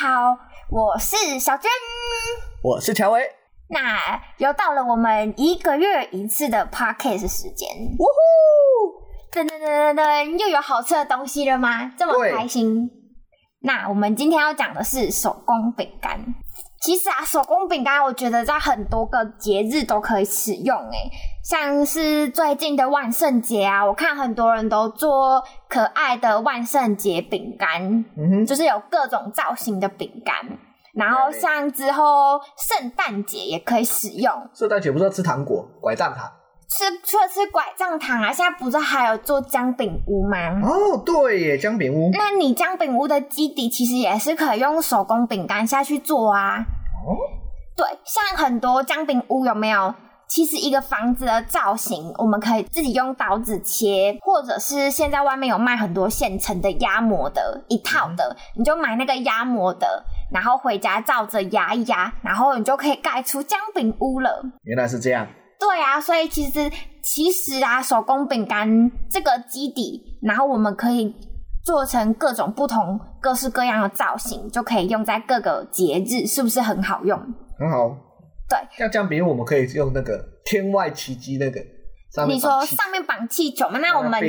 好，我是小娟，我是乔伟。那又到了我们一个月一次的 podcast 时间，呜呼！噔噔噔噔噔，又有好吃的东西了吗？这么开心。那我们今天要讲的是手工饼干。其实啊，手工饼干我觉得在很多个节日都可以使用，诶，像是最近的万圣节啊，我看很多人都做可爱的万圣节饼干，嗯哼，就是有各种造型的饼干。然后像之后圣诞节也可以使用。圣诞节不是要吃糖果、拐杖糖？吃除了吃拐杖糖啊，现在不是还有做姜饼屋吗？哦，对耶，姜饼屋。那你姜饼屋的基底其实也是可以用手工饼干下去做啊。哦，对，像很多姜饼屋有没有？其实一个房子的造型，我们可以自己用刀子切，或者是现在外面有卖很多现成的压模的一套的，你就买那个压模的，然后回家照着压一压，然后你就可以盖出姜饼屋了。原来是这样。对啊，所以其实其实啊，手工饼干这个基底，然后我们可以做成各种不同、各式各样的造型，就可以用在各个节日，是不是很好用？很好。对，像这样，比如我们可以用那个天外奇迹那个，你说上面绑气球嘛？那我们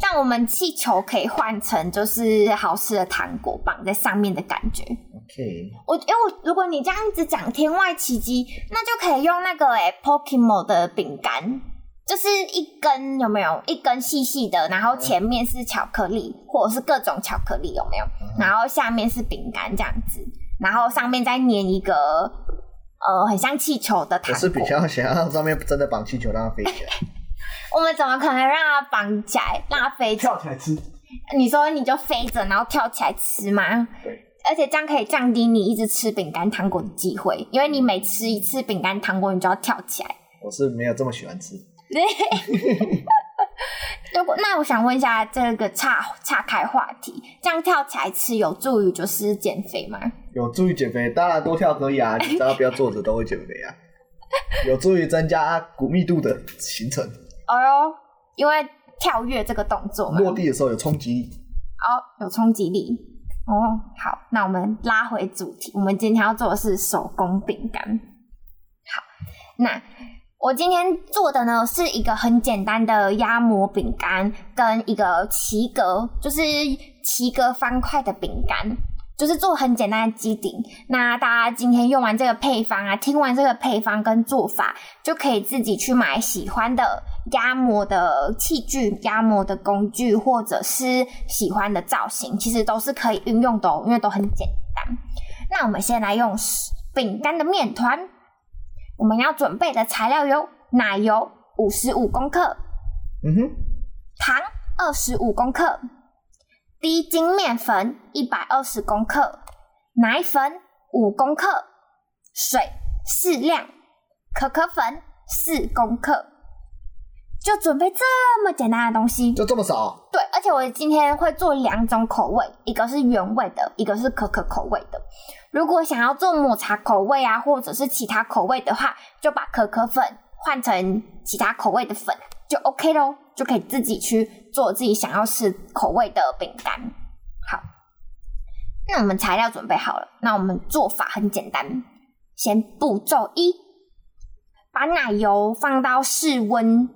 但我们气球可以换成就是好吃的糖果绑在上面的感觉。OK，我因为我如果你这样子讲天外奇迹，那就可以用那个诶、欸、Pokemon 的饼干，就是一根有没有一根细细的，然后前面是巧克力、嗯、或者是各种巧克力有没有？嗯、然后下面是饼干这样子，然后上面再粘一个。呃，很像气球的糖果。我是比较想要上面真的绑气球，让它飞起来。我们怎么可能让它绑起来，让它飞起来？跳起来吃？你说你就飞着，然后跳起来吃吗？对。而且这样可以降低你一直吃饼干糖果的机会，因为你每吃一次饼干糖果，你就要跳起来。我是没有这么喜欢吃。对。如果那我想问一下，这个岔岔开话题，这样跳起来吃有助于就是减肥吗？有助于减肥，当然多跳可以啊，你只要不要坐着都会减肥啊。有助于增加骨密度的形成。哦哟，因为跳跃这个动作嘛，落地的时候有冲击力。哦，有冲击力。哦，好，那我们拉回主题，我们今天要做的是手工饼干。好，那。我今天做的呢，是一个很简单的压模饼干，跟一个奇格，就是奇格方块的饼干，就是做很简单的基底。那大家今天用完这个配方啊，听完这个配方跟做法，就可以自己去买喜欢的压模的器具、压模的工具，或者是喜欢的造型，其实都是可以运用的哦，因为都很简单。那我们先来用饼干的面团。我们要准备的材料有奶油五十五公克，嗯哼，糖二十五公克，低筋面粉一百二十公克，奶粉五公克，水适量，可可粉四公克，就准备这么简单的东西，就这么少？对，而且我今天会做两种口味，一个是原味的，一个是可可口味的。如果想要做抹茶口味啊，或者是其他口味的话，就把可可粉换成其他口味的粉，就 OK 咯，就可以自己去做自己想要吃口味的饼干。好，那我们材料准备好了，那我们做法很简单，先步骤一，把奶油放到室温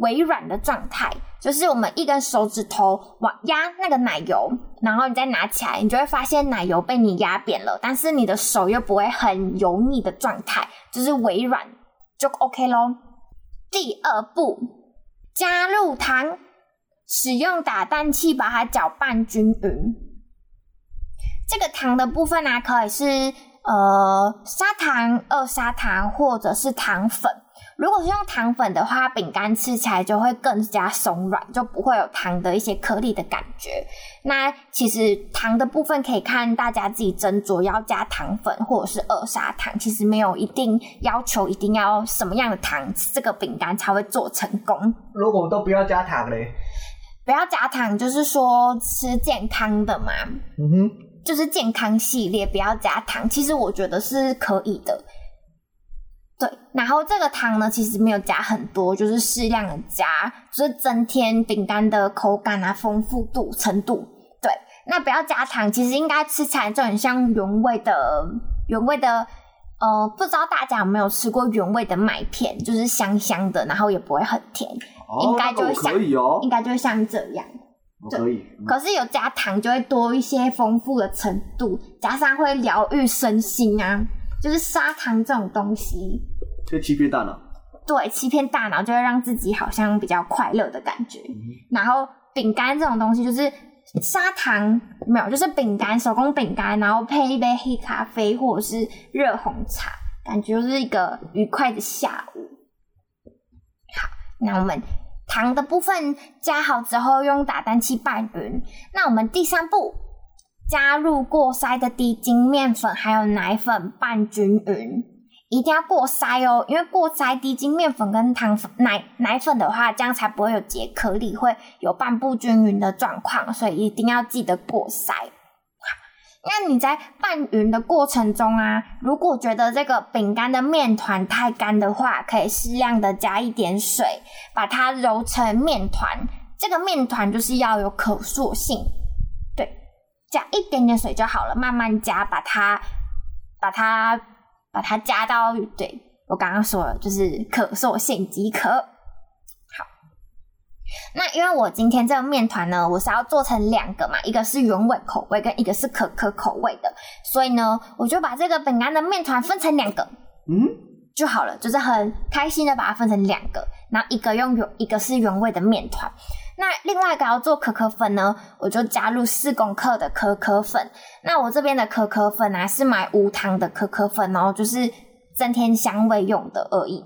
微软的状态。就是我们一根手指头往压那个奶油，然后你再拿起来，你就会发现奶油被你压扁了，但是你的手又不会很油腻的状态，就是微软就 OK 咯。第二步，加入糖，使用打蛋器把它搅拌均匀。这个糖的部分呢、可以是呃砂糖、二砂糖或者是糖粉。如果是用糖粉的话，饼干吃起来就会更加松软，就不会有糖的一些颗粒的感觉。那其实糖的部分可以看大家自己斟酌要加糖粉或者是二砂糖，其实没有一定要求一定要什么样的糖，这个饼干才会做成功。如果都不要加糖嘞？不要加糖，就是说吃健康的嘛。嗯哼，就是健康系列不要加糖，其实我觉得是可以的。对，然后这个糖呢，其实没有加很多，就是适量的加，就是增添饼干的口感啊、丰富度、程度。对，那不要加糖，其实应该吃起来就很像原味的原味的。呃，不知道大家有没有吃过原味的麦片，就是香香的，然后也不会很甜，哦、应该就会像，哦、应该就会像这样。可以。嗯、可是有加糖就会多一些丰富的程度，加上会疗愈身心啊。就是砂糖这种东西，就欺骗大脑。对，欺骗大脑就会让自己好像比较快乐的感觉。嗯、然后饼干这种东西，就是砂糖没有，就是饼干，手工饼干，然后配一杯黑咖啡或者是热红茶，感觉就是一个愉快的下午。好，那我们糖的部分加好之后，用打蛋器拌匀。那我们第三步。加入过筛的低筋面粉，还有奶粉拌均匀，一定要过筛哦，因为过筛低筋面粉跟糖粉、奶奶粉的话，这样才不会有结颗粒，会有拌不均匀的状况，所以一定要记得过筛。那你在拌匀的过程中啊，如果觉得这个饼干的面团太干的话，可以适量的加一点水，把它揉成面团。这个面团就是要有可塑性。加一点点水就好了，慢慢加，把它，把它，把它加到，对，我刚刚说了，就是可塑性即可。好，那因为我今天这个面团呢，我是要做成两个嘛，一个是原味口味，跟一个是可可口味的，所以呢，我就把这个饼干的面团分成两个，嗯，就好了，就是很开心的把它分成两个，然后一个用原，一个是原味的面团。那另外一个要做可可粉呢，我就加入四公克的可可粉。那我这边的可可粉啊，是买无糖的可可粉哦，就是增添香味用的而已。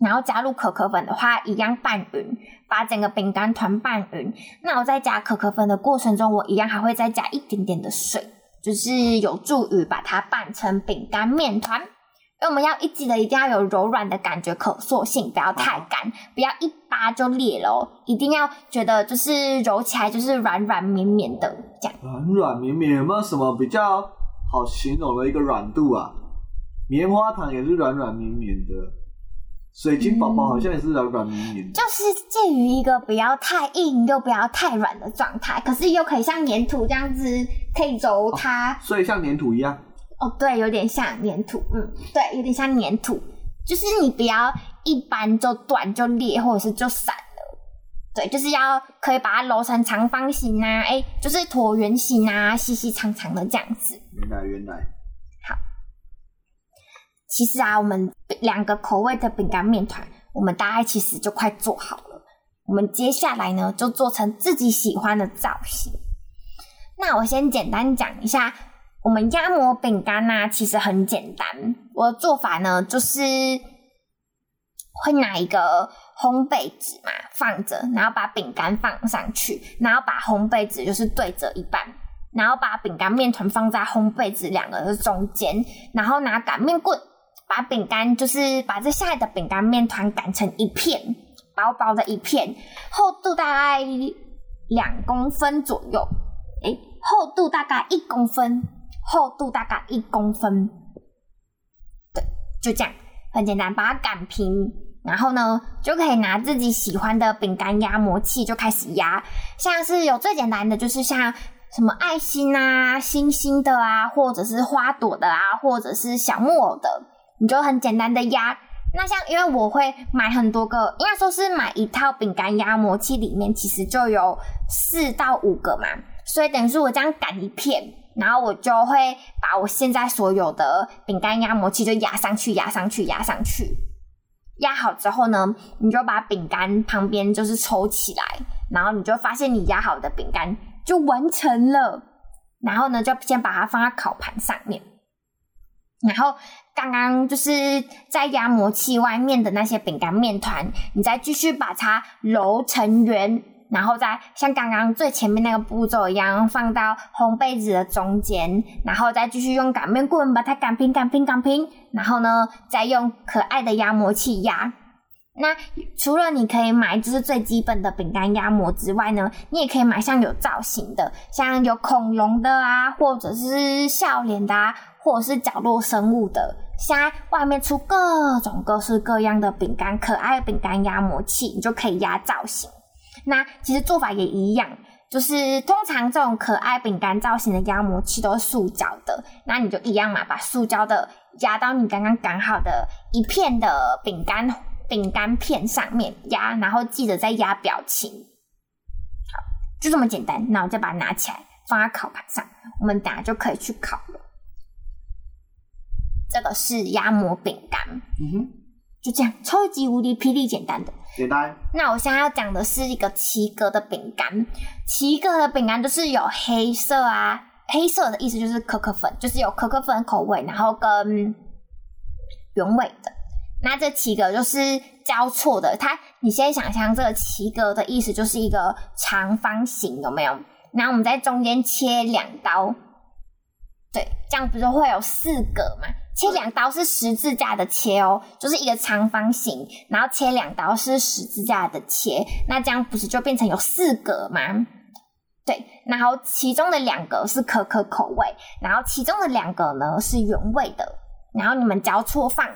然后加入可可粉的话，一样拌匀，把整个饼干团拌匀。那我在加可可粉的过程中，我一样还会再加一点点的水，就是有助于把它拌成饼干面团。因为我们要一记得一定要有柔软的感觉，可塑性不要太干，不要一扒就裂了哦。一定要觉得就是揉起来就是软软绵绵的这样。软软绵绵有没有什么比较好形容的一个软度啊？棉花糖也是软软绵绵的，水晶宝宝好像也是软软绵绵的，就是介于一个不要太硬又不要太软的状态，可是又可以像粘土这样子可以揉它，哦，所以像粘土一样。哦，对，有点像粘土，嗯，对，有点像粘土，就是你不要一般就断就裂，或者是就散了，对，就是要可以把它揉成长方形啊，哎，就是椭圆形啊，细细长长的这样子。原来原来，好，其实啊，我们两个口味的饼干面团，我们大概其实就快做好了。我们接下来呢，就做成自己喜欢的造型。那我先简单讲一下。我们压模饼干呢，其实很简单。我的做法呢，就是会拿一个烘焙纸嘛，放着，然后把饼干放上去，然后把烘焙纸就是对折一半，然后把饼干面团放在烘焙纸两个的中间，然后拿擀面棍把饼干就是把这下来的饼干面团擀成一片，薄薄的一片，厚度大概两公分左右，诶，厚度大概一公分。厚度大概一公分，对，就这样，很简单，把它擀平，然后呢，就可以拿自己喜欢的饼干压模器就开始压，像是有最简单的，就是像什么爱心啊、星星的啊，或者是花朵的啊，或者是小木偶的，你就很简单的压。那像因为我会买很多个，应该说是买一套饼干压模器，里面其实就有四到五个嘛，所以等于是我这样擀一片。然后我就会把我现在所有的饼干压模器就压上去，压上去，压上去。压好之后呢，你就把饼干旁边就是抽起来，然后你就发现你压好的饼干就完成了。然后呢，就先把它放在烤盘上面，然后刚刚就是在压模器外面的那些饼干面团，你再继续把它揉成圆，然后再像刚刚最前面那个步骤一样，放到烘焙纸的中间，然后再继续用擀面棍把它擀平、擀平、擀平，然后呢，再用可爱的压模器压。那除了你可以买就是最基本的饼干压模之外呢，你也可以买像有造型的，像有恐龙的啊，或者是笑脸的啊，或者是角落生物的。现在外面出各种各式各样的饼干，可爱饼干压模器，你就可以压造型。那其实做法也一样，就是通常这种可爱饼干造型的压模器都是塑胶的，那你就一样嘛，把塑胶的压到你刚刚擀好的一片的饼干。饼干片上面压，然后记得再压表情。好，就这么简单。那我再把它拿起来，放在烤盘上，我们等下就可以去烤了。这个是压模饼干，嗯哼，就这样，超级无敌霹雳简单的。简单。那我现在要讲的是一个奇格的饼干，奇格的饼干就是有黑色啊，黑色的意思就是可可粉，就是有可可粉口味，然后跟原味的。那这奇格就是交错的，它你先想象这个奇格的意思就是一个长方形，有没有？然后我们在中间切两刀，对，这样不是会有四个吗？切两刀是十字架的切哦，就是一个长方形，然后切两刀是十字架的切，那这样不是就变成有四格吗？对，然后其中的两个是可可口味，然后其中的两个呢是原味的，然后你们交错放。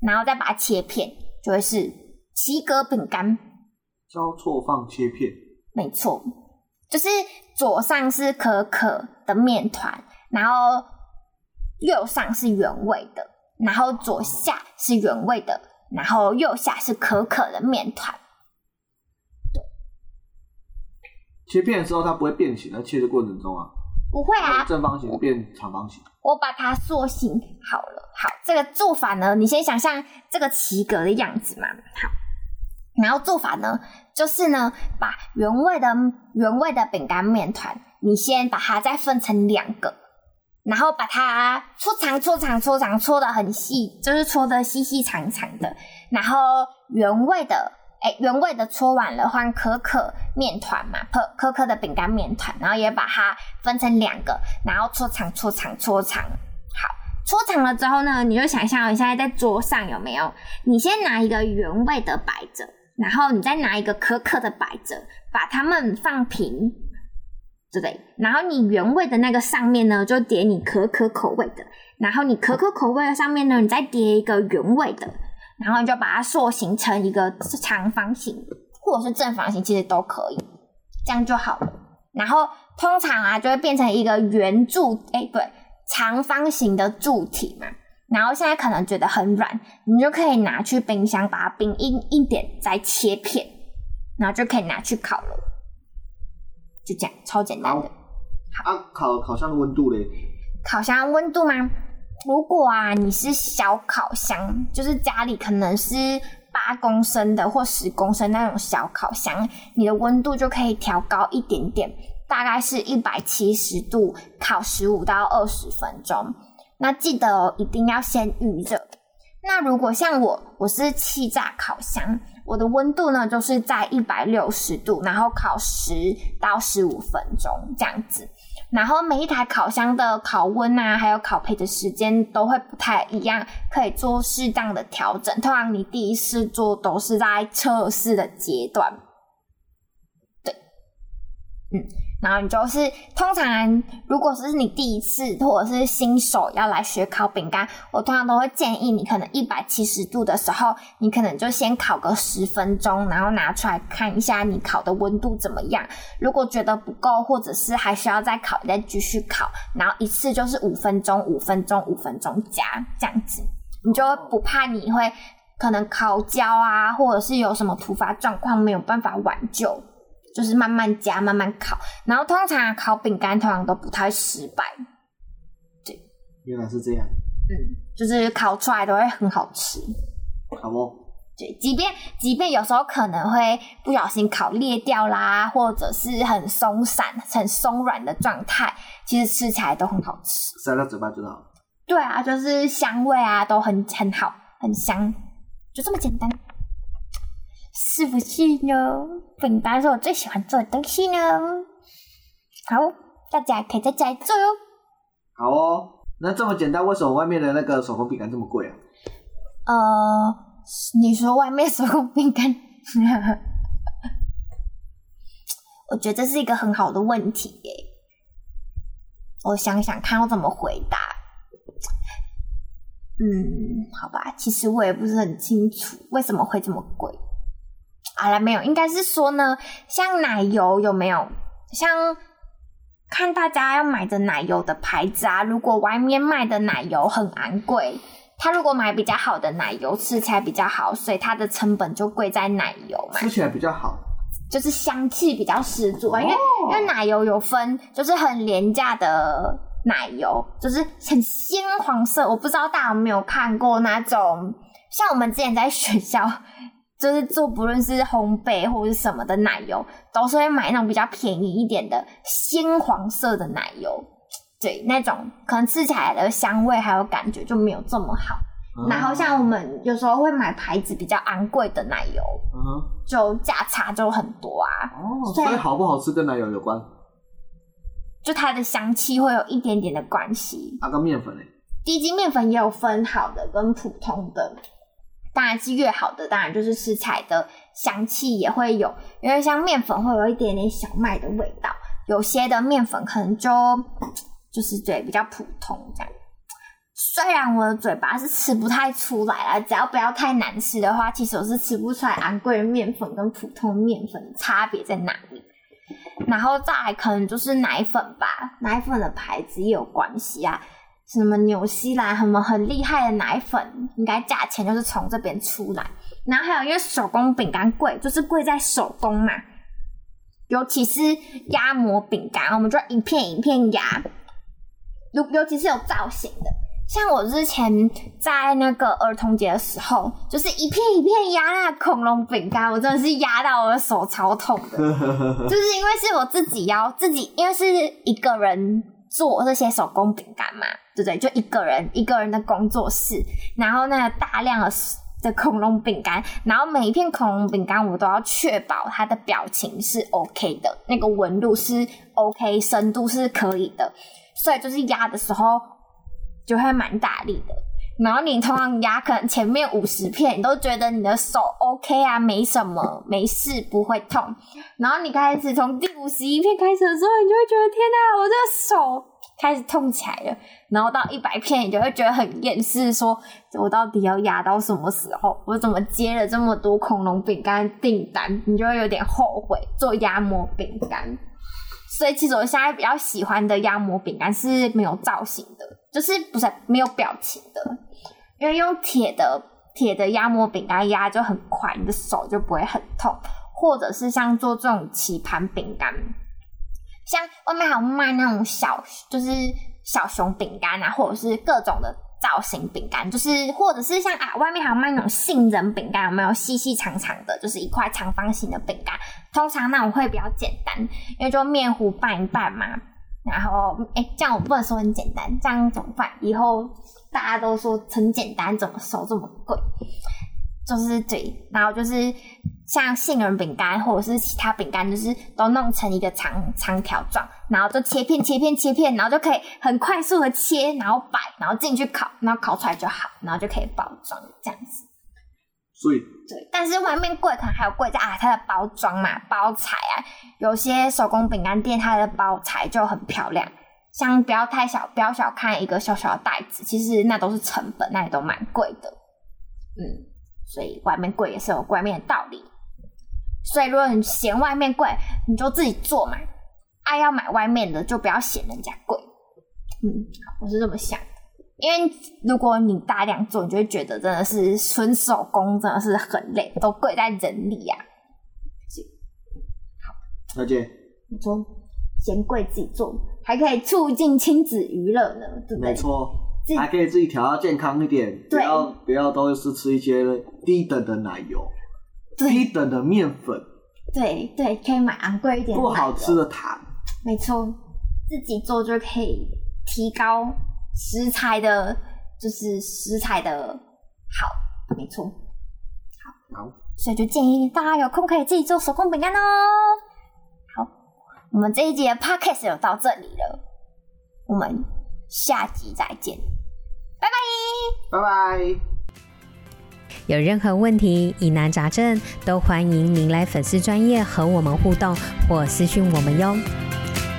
然后再把它切片，就会是七格饼干。交错放切片，没错，就是左上是可可的面团，然后右上是原味的，然后左下是原味的，然后右下是可可的面团。对，切片的时候它不会变形，在切的过程中啊。不会啊，正方形变长方形。我把它塑形好了。好，这个做法呢，你先想象这个棋格的样子嘛。好，然后做法呢，就是呢，把原味的原味的饼干面团，你先把它再分成两个，然后把它搓长、搓长、搓长，搓得很细，就是搓得细细长长的。然后原味的。哎，原味的搓完了，换可可面团嘛，可可可的饼干面团，然后也把它分成两个，然后搓长、搓长、搓长。好，搓长了之后呢，你就想象你现在在桌上有没有？你先拿一个原味的摆着，然后你再拿一个可可的摆着，把它们放平，对？然后你原味的那个上面呢，就叠你可可口味的，然后你可可口味的上面呢，你再叠一个原味的。然后你就把它塑形成一个长方形，或者是正方形，其实都可以，这样就好了。然后通常啊，就会变成一个圆柱，哎，对，长方形的柱体嘛。然后现在可能觉得很软，你就可以拿去冰箱把它冰硬一点，再切片，然后就可以拿去烤了。就这样，超简单的。好，啊、烤烤箱的温度嘞？烤箱温度吗？如果啊，你是小烤箱，就是家里可能是八公升的或十公升那种小烤箱，你的温度就可以调高一点点，大概是一百七十度，烤十五到二十分钟。那记得哦，一定要先预热。那如果像我，我是气炸烤箱，我的温度呢就是在一百六十度，然后烤十到十五分钟这样子。然后每一台烤箱的烤温啊，还有烤焙的时间都会不太一样，可以做适当的调整。通常你第一次做都是在测试的阶段，对，嗯。然后你就是通常，如果是你第一次或者是新手要来学烤饼干，我通常都会建议你，可能一百七十度的时候，你可能就先烤个十分钟，然后拿出来看一下你烤的温度怎么样。如果觉得不够，或者是还需要再烤，再继续烤，然后一次就是五分钟、五分钟、五分钟加这样子，你就不怕你会可能烤焦啊，或者是有什么突发状况没有办法挽救。就是慢慢加，慢慢烤，然后通常烤饼干通常都不太失败。对，原来是这样。嗯，就是烤出来都会很好吃。好不？对，即便即便有时候可能会不小心烤裂掉啦，或者是很松散、很松软的状态，其实吃起来都很好吃。塞到嘴巴就好。对啊，就是香味啊都很很好，很香，就这么简单，是不是呢？饼干是我最喜欢做的东西呢。好，大家可以在家里做哟。好哦，那这么简单，为什么外面的那个手工饼干这么贵啊？呃，你说外面手工饼干，我觉得这是一个很好的问题耶。我想想看，我怎么回答。嗯，好吧，其实我也不是很清楚为什么会这么贵。好了，没有，应该是说呢，像奶油有没有？像看大家要买的奶油的牌子啊，如果外面卖的奶油很昂贵。他如果买比较好的奶油，吃起来比较好，所以它的成本就贵在奶油嘛。吃起来比较好，就是香气比较十足啊。因为因为奶油有分，就是很廉价的奶油，就是很鲜黄色。我不知道大家有没有看过那种，像我们之前在学校，就是做不论是烘焙或者是什么的奶油，都是会买那种比较便宜一点的鲜黄色的奶油。对，那种可能吃起来的香味还有感觉就没有这么好。嗯、然后像我们有时候会买牌子比较昂贵的奶油，嗯、就价差就很多啊。哦，所以好不好吃跟奶油有关？就它的香气会有一点点的关系。那个面粉呢？低筋面粉也有分好的跟普通的，当然是越好的，当然就是食材的香气也会有，因为像面粉会有一点点小麦的味道，有些的面粉可能就。就是嘴比较普通这样，虽然我的嘴巴是吃不太出来啦，只要不要太难吃的话，其实我是吃不出来昂贵的面粉跟普通面粉差别在哪里。然后再来可能就是奶粉吧，奶粉的牌子也有关系啊，什么纽西兰什么很厉害的奶粉，应该价钱就是从这边出来。然后还有因为手工饼干贵，就是贵在手工嘛，尤其是压模饼干，我们就一片一片压。尤尤其是有造型的，像我之前在那个儿童节的时候，就是一片一片压那个恐龙饼干，我真的是压到我的手超痛的，就是因为是我自己要自己，因为是一个人做这些手工饼干嘛，对不对？就一个人一个人的工作室，然后那大量的的恐龙饼干，然后每一片恐龙饼干我都要确保它的表情是 OK 的，那个纹路是 OK，深度是可以的。所以就是压的时候就会蛮大力的，然后你通常压可能前面五十片，你都觉得你的手 OK 啊，没什么，没事，不会痛。然后你开始从第五十一片开始的时候，你就会觉得天哪，我这个手开始痛起来了。然后到一百片，你就会觉得很厌世，说我到底要压到什么时候？我怎么接了这么多恐龙饼干订单？你就会有点后悔做压模饼干。所以其实我现在比较喜欢的压模饼干是没有造型的，就是不是没有表情的，因为用铁的铁的压模饼干压就很快，你的手就不会很痛。或者是像做这种棋盘饼干，像外面还有卖那种小，就是小熊饼干啊，或者是各种的。造型饼干就是，或者是像啊，外面还有卖那种杏仁饼干，有没有细细长长的，就是一块长方形的饼干。通常那种会比较简单，因为就面糊拌一拌嘛。然后，哎、这样我不能说很简单，这样怎么办？以后大家都说很简单，怎么收这么贵？就是对，然后就是。像杏仁饼干或者是其他饼干，就是都弄成一个长长条状，然后就切片切片切片，然后就可以很快速的切，然后摆，然后进去烤，然后烤出来就好，然后就可以包装这样子。所以对，但是外面贵可能还有贵在啊，它的包装嘛，包材啊，有些手工饼干店它的包材就很漂亮，像不要太小，不要小看一个小小的袋子，其实那都是成本，那也都蛮贵的。嗯，所以外面贵也是有外面的道理。所以，如果你嫌外面贵，你就自己做嘛。爱、要买外面的，就不要嫌人家贵。嗯，我是这么想。因为如果你大量做，你就会觉得真的是纯手工，真的是很累，都贵在人力呀、啊。好，再见。你说嫌贵自己做，还可以促进亲子娱乐呢，对不对？没错，还可以自己调到健康一点，不要不要都是吃一些低等的奶油。低等的面粉，对对，可以买昂贵一点，不好吃的糖，没错，自己做就可以提高食材的，就是食材的好，没错。好，好，所以就建议大家有空可以自己做手工饼干哦。好，我们这一集的 podcast 就到这里了，我们下集再见，拜拜，拜拜。有任何问题、疑难杂症，都欢迎您来粉丝专业和我们互动或私讯我们哟。